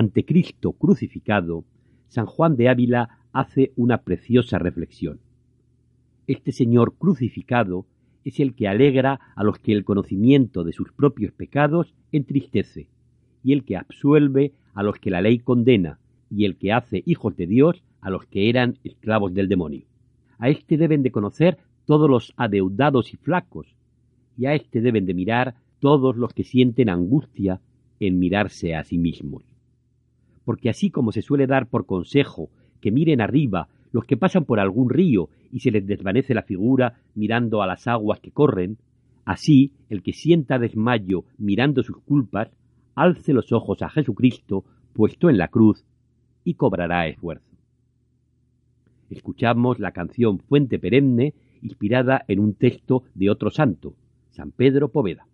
Ante Cristo crucificado, San Juan de Ávila hace una preciosa reflexión. Este Señor crucificado es el que alegra a los que el conocimiento de sus propios pecados entristece, y el que absuelve a los que la ley condena, y el que hace hijos de Dios a los que eran esclavos del demonio. A éste deben de conocer todos los adeudados y flacos, y a éste deben de mirar todos los que sienten angustia en mirarse a sí mismos. Porque así como se suele dar por consejo que miren arriba los que pasan por algún río y se les desvanece la figura mirando a las aguas que corren, así el que sienta desmayo mirando sus culpas, alce los ojos a Jesucristo puesto en la cruz y cobrará esfuerzo. Escuchamos la canción Fuente Perenne inspirada en un texto de otro santo, San Pedro Poveda.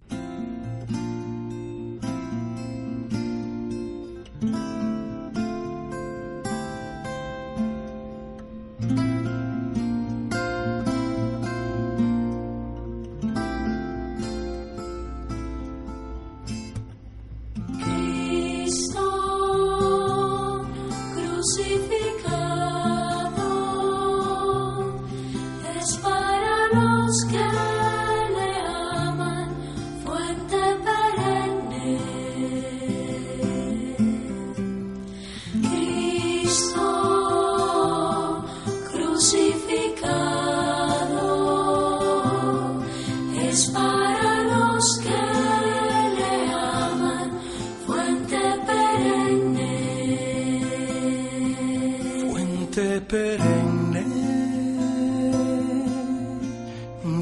perenne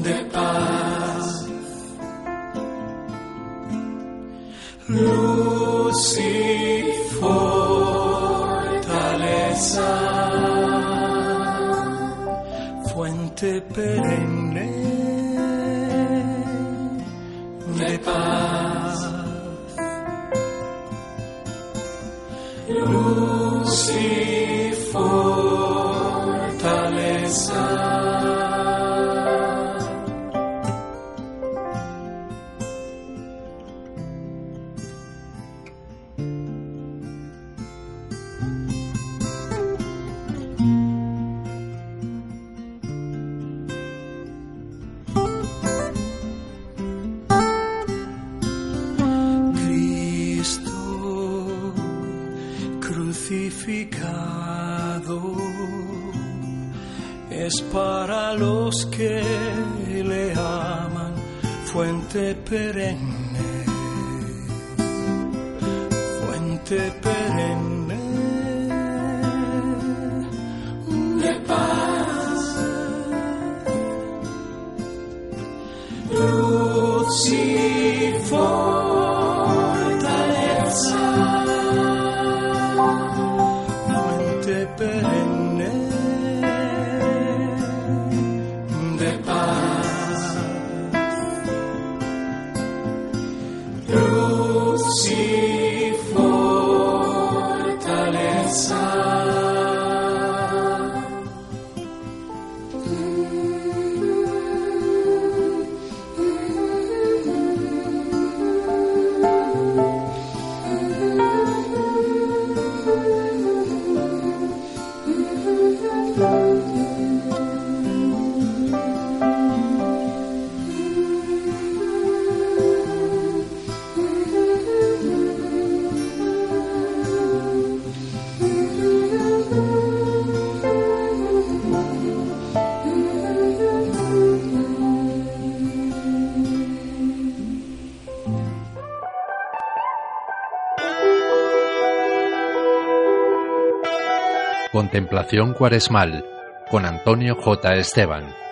de paz. Luz y fortaleza, fuente perenne. Es para los que le aman, fuente perenne, fuente perenne Contemplación Cuaresmal con Antonio J. Esteban.